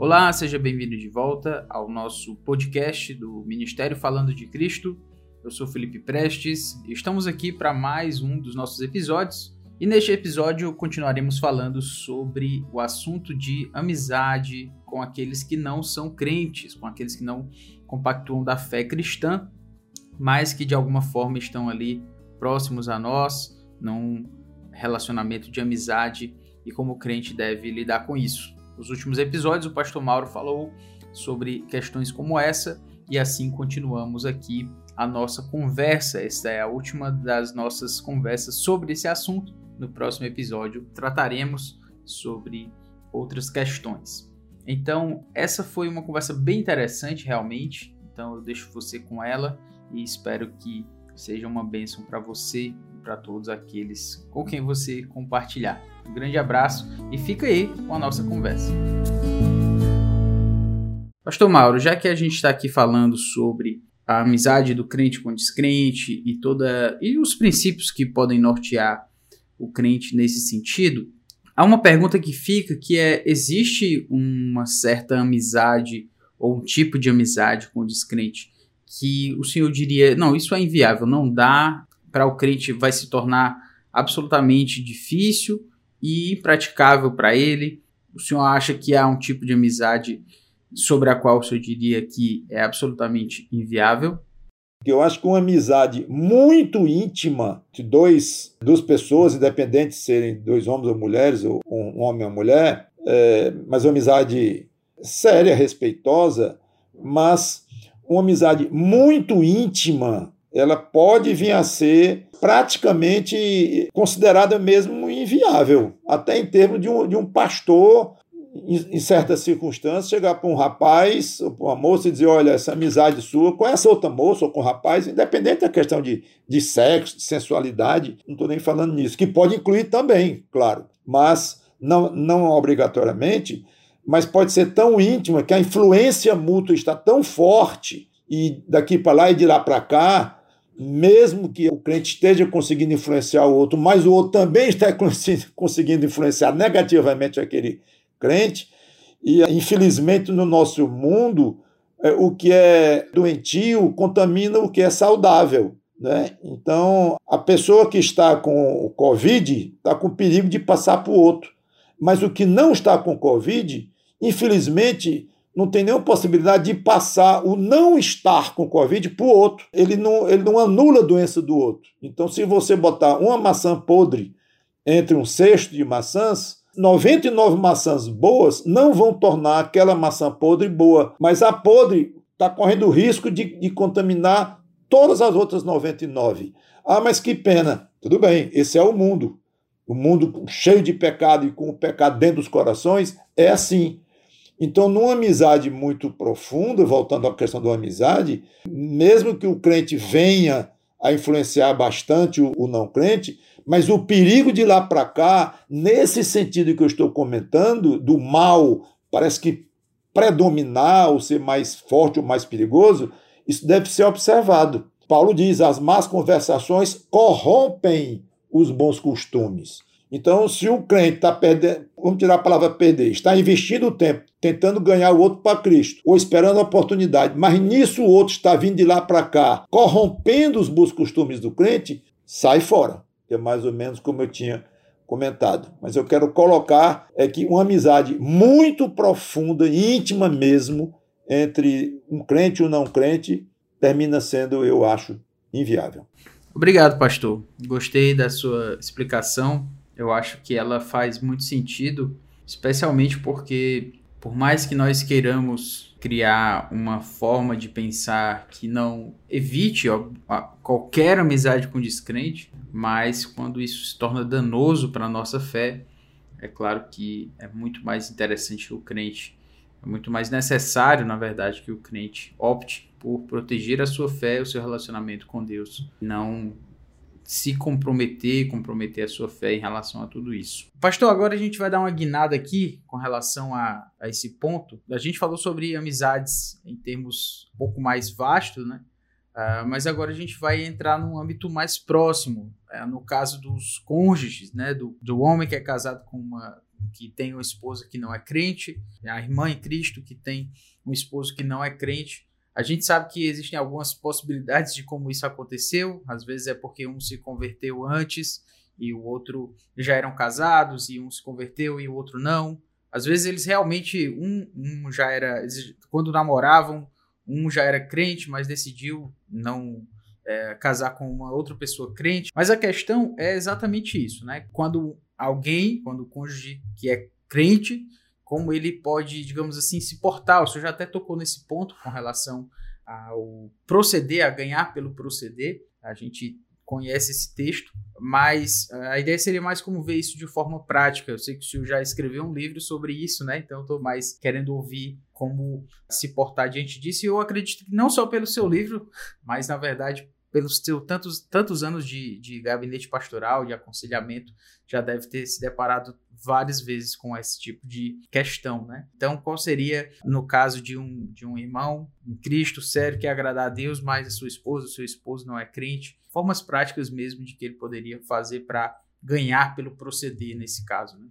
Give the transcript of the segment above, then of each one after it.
Olá, seja bem-vindo de volta ao nosso podcast do Ministério Falando de Cristo. Eu sou Felipe Prestes e estamos aqui para mais um dos nossos episódios. E neste episódio continuaremos falando sobre o assunto de amizade com aqueles que não são crentes, com aqueles que não compactuam da fé cristã, mas que de alguma forma estão ali próximos a nós, num relacionamento de amizade e como o crente deve lidar com isso. Nos últimos episódios, o pastor Mauro falou sobre questões como essa e assim continuamos aqui a nossa conversa. Esta é a última das nossas conversas sobre esse assunto. No próximo episódio trataremos sobre outras questões. Então, essa foi uma conversa bem interessante, realmente. Então, eu deixo você com ela e espero que seja uma bênção para você e para todos aqueles com quem você compartilhar. Um grande abraço e fica aí com a nossa conversa. Pastor Mauro, já que a gente está aqui falando sobre a amizade do crente com o descrente e toda e os princípios que podem nortear o crente nesse sentido, há uma pergunta que fica que é existe uma certa amizade ou um tipo de amizade com o descrente que o senhor diria, não, isso é inviável, não dá, para o crente vai se tornar absolutamente difícil e impraticável para ele? O senhor acha que há um tipo de amizade sobre a qual o senhor diria que é absolutamente inviável? Eu acho que uma amizade muito íntima de dois, duas pessoas, independente de serem dois homens ou mulheres, ou um homem ou mulher, é, mas uma amizade séria, respeitosa, mas uma amizade muito íntima, ela pode vir a ser praticamente considerada mesmo inviável, até em termos de um, de um pastor, em, em certas circunstâncias, chegar para um rapaz ou para uma moça e dizer: Olha, essa amizade sua com essa outra moça ou com o rapaz, independente da questão de, de sexo, de sensualidade, não estou nem falando nisso, que pode incluir também, claro, mas não, não obrigatoriamente mas pode ser tão íntima que a influência mútua está tão forte e daqui para lá e de lá para cá, mesmo que o crente esteja conseguindo influenciar o outro, mas o outro também está conseguindo influenciar negativamente aquele crente, e infelizmente no nosso mundo, é, o que é doentio contamina o que é saudável. Né? Então, a pessoa que está com o Covid está com perigo de passar para o outro. Mas o que não está com Covid infelizmente, não tem nenhuma possibilidade de passar o não estar com Covid para o outro. Ele não, ele não anula a doença do outro. Então, se você botar uma maçã podre entre um cesto de maçãs, 99 maçãs boas não vão tornar aquela maçã podre boa, mas a podre está correndo o risco de, de contaminar todas as outras 99. Ah, mas que pena. Tudo bem, esse é o mundo. O mundo cheio de pecado e com o pecado dentro dos corações é assim. Então, numa amizade muito profunda, voltando à questão da amizade, mesmo que o crente venha a influenciar bastante o, não crente, mas o perigo de lá para cá, nesse sentido que eu estou comentando, do mal, parece que predominar ou ser mais forte ou mais perigoso, isso deve ser observado. Paulo diz: as más conversações corrompem os bons costumes. Então, se o crente está perdendo, vamos tirar a palavra perder, está investindo o tempo tentando ganhar o outro para Cristo, ou esperando a oportunidade, mas nisso o outro está vindo de lá para cá, corrompendo os bons costumes do crente, sai fora. É mais ou menos como eu tinha comentado. Mas eu quero colocar é que uma amizade muito profunda, íntima mesmo, entre um crente e um não crente, termina sendo, eu acho, inviável. Obrigado, pastor. Gostei da sua explicação. Eu acho que ela faz muito sentido, especialmente porque, por mais que nós queiramos criar uma forma de pensar que não evite qualquer amizade com descrente, mas quando isso se torna danoso para a nossa fé, é claro que é muito mais interessante o crente, é muito mais necessário, na verdade, que o crente opte por proteger a sua fé, o seu relacionamento com Deus, não se comprometer, comprometer a sua fé em relação a tudo isso. Pastor, agora a gente vai dar uma guinada aqui com relação a, a esse ponto. A gente falou sobre amizades em termos um pouco mais vastos, né? Uh, mas agora a gente vai entrar num âmbito mais próximo, uh, no caso dos cônjuges, né? Do, do homem que é casado com uma, que tem uma esposa que não é crente, a irmã em Cristo que tem um esposo que não é crente. A gente sabe que existem algumas possibilidades de como isso aconteceu. Às vezes é porque um se converteu antes e o outro já eram casados e um se converteu e o outro não. Às vezes eles realmente um, um já era quando namoravam um já era crente mas decidiu não é, casar com uma outra pessoa crente. Mas a questão é exatamente isso, né? Quando alguém, quando o cônjuge que é crente, como ele pode, digamos assim, se portar. O senhor já até tocou nesse ponto com relação ao proceder, a ganhar pelo proceder. A gente conhece esse texto, mas a ideia seria mais como ver isso de forma prática. Eu sei que o senhor já escreveu um livro sobre isso, né? Então estou mais querendo ouvir como se portar diante disso. E eu acredito que não só pelo seu livro, mas na verdade pelos seus tantos, tantos anos de, de gabinete pastoral, de aconselhamento, já deve ter se deparado várias vezes com esse tipo de questão, né? Então, qual seria, no caso de um, de um irmão em Cristo, sério, que é agradar a Deus, mas a sua esposa, o seu esposo não é crente, formas práticas mesmo de que ele poderia fazer para ganhar pelo proceder nesse caso, né?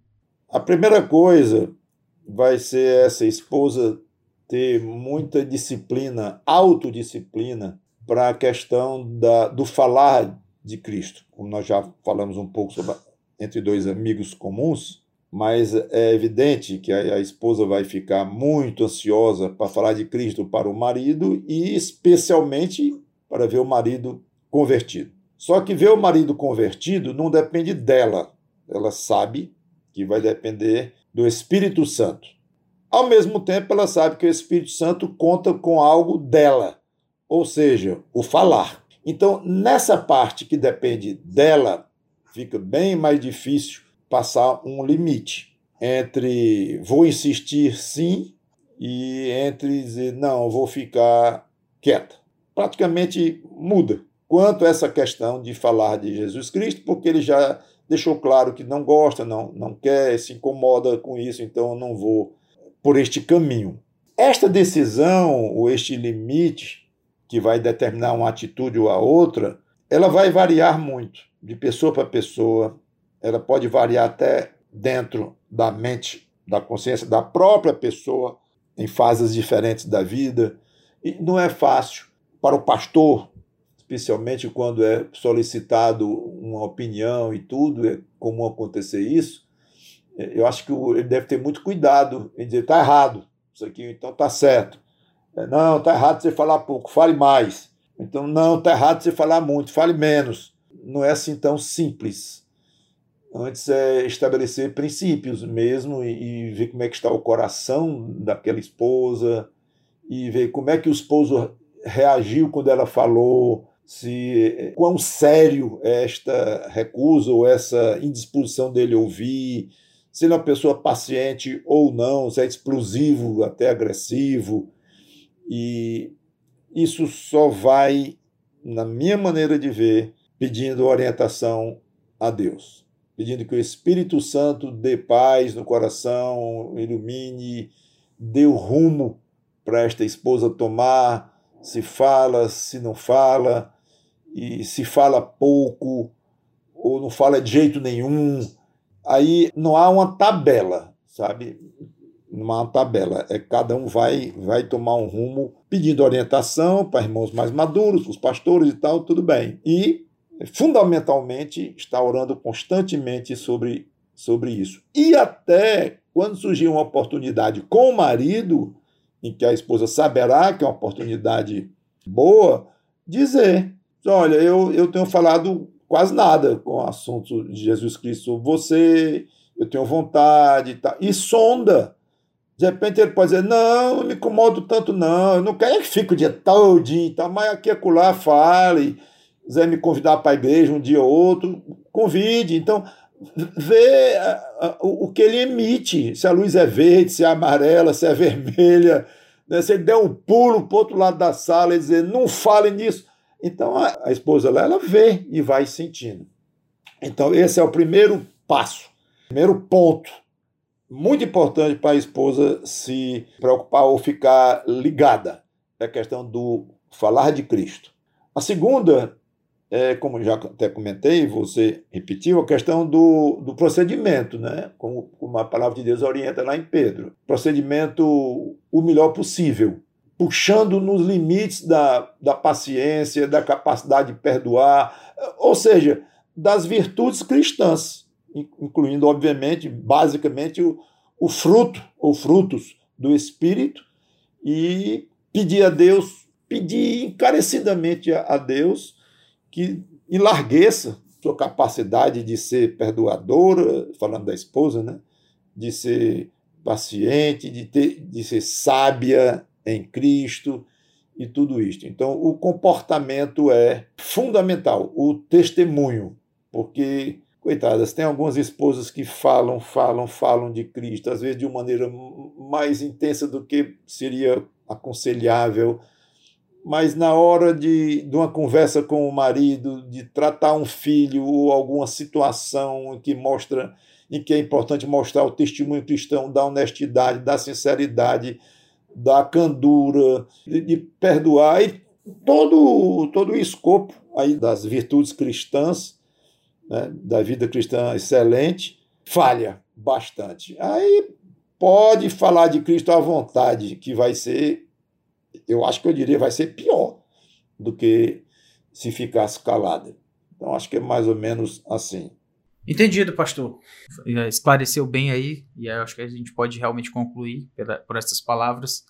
A primeira coisa vai ser essa esposa ter muita disciplina, autodisciplina, para a questão da, do falar de Cristo, como nós já falamos um pouco sobre entre dois amigos comuns, mas é evidente que a, a esposa vai ficar muito ansiosa para falar de Cristo para o marido e especialmente para ver o marido convertido. Só que ver o marido convertido não depende dela. Ela sabe que vai depender do Espírito Santo. Ao mesmo tempo, ela sabe que o Espírito Santo conta com algo dela ou seja, o falar. Então, nessa parte que depende dela, fica bem mais difícil passar um limite entre vou insistir sim e entre dizer não, vou ficar quieta. Praticamente muda quanto essa questão de falar de Jesus Cristo, porque ele já deixou claro que não gosta, não, não quer, se incomoda com isso, então eu não vou por este caminho. Esta decisão ou este limite que vai determinar uma atitude ou a outra, ela vai variar muito, de pessoa para pessoa. Ela pode variar até dentro da mente, da consciência da própria pessoa, em fases diferentes da vida. E não é fácil para o pastor, especialmente quando é solicitado uma opinião e tudo, é comum acontecer isso. Eu acho que ele deve ter muito cuidado em dizer está errado, isso aqui então está certo. É, não, está errado você falar pouco, fale mais. Então, não, está errado você falar muito, fale menos. Não é assim tão simples. Antes é estabelecer princípios mesmo e, e ver como é que está o coração daquela esposa e ver como é que o esposo reagiu quando ela falou, se quão sério é esta recusa ou essa indisposição dele ouvir, se ele é uma pessoa paciente ou não, se é explosivo, até agressivo, e isso só vai, na minha maneira de ver, pedindo orientação a Deus, pedindo que o Espírito Santo dê paz no coração, ilumine, dê o rumo para esta esposa tomar, se fala, se não fala, e se fala pouco, ou não fala de jeito nenhum. Aí não há uma tabela, sabe? Numa tabela. É, cada um vai, vai tomar um rumo pedindo orientação para irmãos mais maduros, os pastores e tal, tudo bem. E, fundamentalmente, está orando constantemente sobre, sobre isso. E até quando surgir uma oportunidade com o marido, em que a esposa saberá que é uma oportunidade boa, dizer: olha, eu, eu tenho falado quase nada com o assunto de Jesus Cristo, você, eu tenho vontade e tal. E sonda de repente ele pode dizer, não, não me incomodo tanto não, eu não quero que fique o dia todinho, tá? mas aqui acolá fale, quiser me convidar para a igreja um dia ou outro, convide. Então, vê o que ele emite, se a luz é verde, se é amarela, se é vermelha, né? se ele der um pulo para o outro lado da sala e dizer, não fale nisso. Então, a, a esposa lá, ela vê e vai sentindo. Então, esse é o primeiro passo, primeiro ponto muito importante para a esposa se preocupar ou ficar ligada. É a questão do falar de Cristo. A segunda, é, como já até comentei, você repetiu, a questão do, do procedimento, né? como como a palavra de Deus orienta lá em Pedro. Procedimento o melhor possível, puxando nos limites da, da paciência, da capacidade de perdoar, ou seja, das virtudes cristãs, incluindo, obviamente, basicamente, o, o fruto ou frutos do Espírito, e pedir a Deus, pedir encarecidamente a Deus que enlargueça sua capacidade de ser perdoadora, falando da esposa, né? de ser paciente, de, ter, de ser sábia em Cristo e tudo isto. Então, o comportamento é fundamental, o testemunho, porque, coitadas, tem algumas esposas que falam, falam, falam de Cristo, às vezes de uma maneira mais intensa do que seria aconselhável mas na hora de, de uma conversa com o marido, de tratar um filho ou alguma situação que mostra em que é importante mostrar o testemunho cristão da honestidade, da sinceridade, da candura, de, de perdoar e todo todo o escopo aí das virtudes cristãs, né, da vida cristã excelente, falha bastante. Aí pode falar de Cristo à vontade, que vai ser eu acho que eu diria vai ser pior do que se ficasse calada. Então acho que é mais ou menos assim. Entendido, pastor. Esclareceu bem aí, e acho que a gente pode realmente concluir pela, por essas palavras.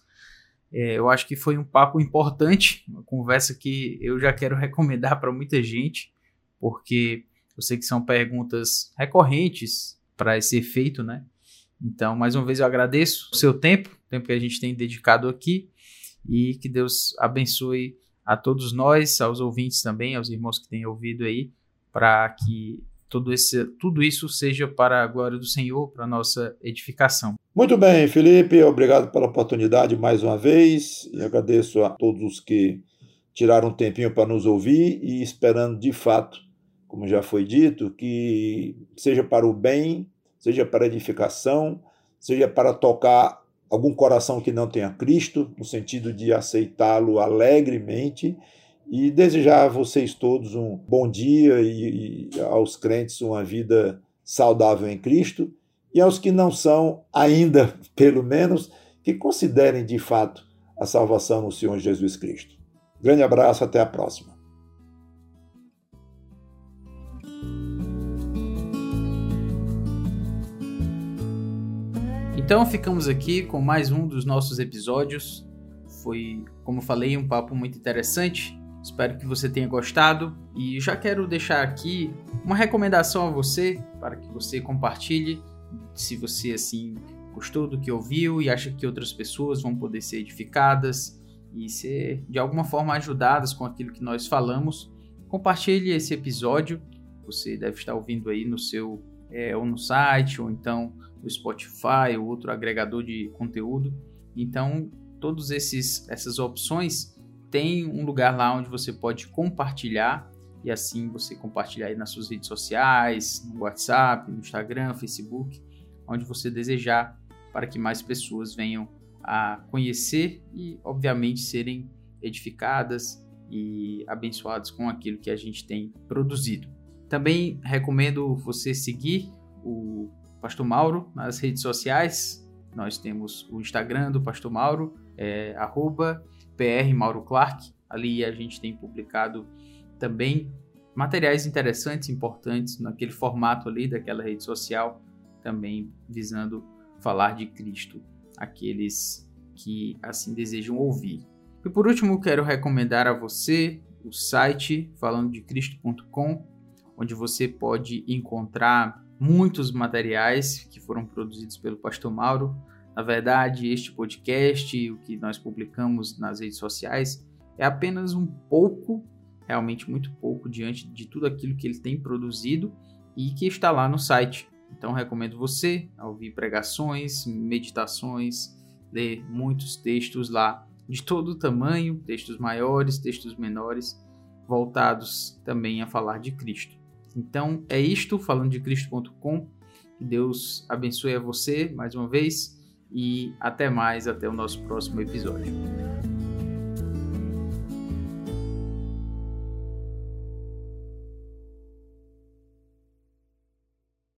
É, eu acho que foi um papo importante, uma conversa que eu já quero recomendar para muita gente, porque eu sei que são perguntas recorrentes para esse efeito, né? Então, mais uma vez, eu agradeço o seu tempo, o tempo que a gente tem dedicado aqui e que Deus abençoe a todos nós, aos ouvintes também, aos irmãos que têm ouvido aí, para que tudo, esse, tudo isso seja para a glória do Senhor, para a nossa edificação. Muito bem, Felipe, obrigado pela oportunidade mais uma vez e agradeço a todos os que tiraram um tempinho para nos ouvir e esperando de fato, como já foi dito, que seja para o bem, seja para edificação, seja para tocar algum coração que não tenha Cristo, no sentido de aceitá-lo alegremente, e desejar a vocês todos um bom dia e, e aos crentes uma vida saudável em Cristo, e aos que não são ainda, pelo menos, que considerem de fato a salvação no Senhor Jesus Cristo. Grande abraço, até a próxima. Então ficamos aqui com mais um dos nossos episódios. Foi, como falei, um papo muito interessante. Espero que você tenha gostado e já quero deixar aqui uma recomendação a você para que você compartilhe, se você assim gostou do que ouviu e acha que outras pessoas vão poder ser edificadas e ser de alguma forma ajudadas com aquilo que nós falamos. Compartilhe esse episódio. Você deve estar ouvindo aí no seu é, ou no site ou então o Spotify ou outro agregador de conteúdo. Então, todas essas opções têm um lugar lá onde você pode compartilhar e assim você compartilhar aí nas suas redes sociais, no WhatsApp, no Instagram, Facebook, onde você desejar, para que mais pessoas venham a conhecer e, obviamente, serem edificadas e abençoadas com aquilo que a gente tem produzido. Também recomendo você seguir o Pastor Mauro nas redes sociais. Nós temos o Instagram do Pastor Mauro, é, arroba PR Mauro Clark. Ali a gente tem publicado também materiais interessantes, importantes, naquele formato ali daquela rede social, também visando falar de Cristo, aqueles que assim desejam ouvir. E por último, quero recomendar a você o site falando de Cristo.com, onde você pode encontrar muitos materiais que foram produzidos pelo Pastor Mauro. Na verdade, este podcast, o que nós publicamos nas redes sociais, é apenas um pouco, realmente muito pouco, diante de tudo aquilo que ele tem produzido e que está lá no site. Então, recomendo você a ouvir pregações, meditações, ler muitos textos lá de todo tamanho, textos maiores, textos menores, voltados também a falar de Cristo. Então é isto, falando de Cristo.com. Que Deus abençoe a você mais uma vez e até mais, até o nosso próximo episódio.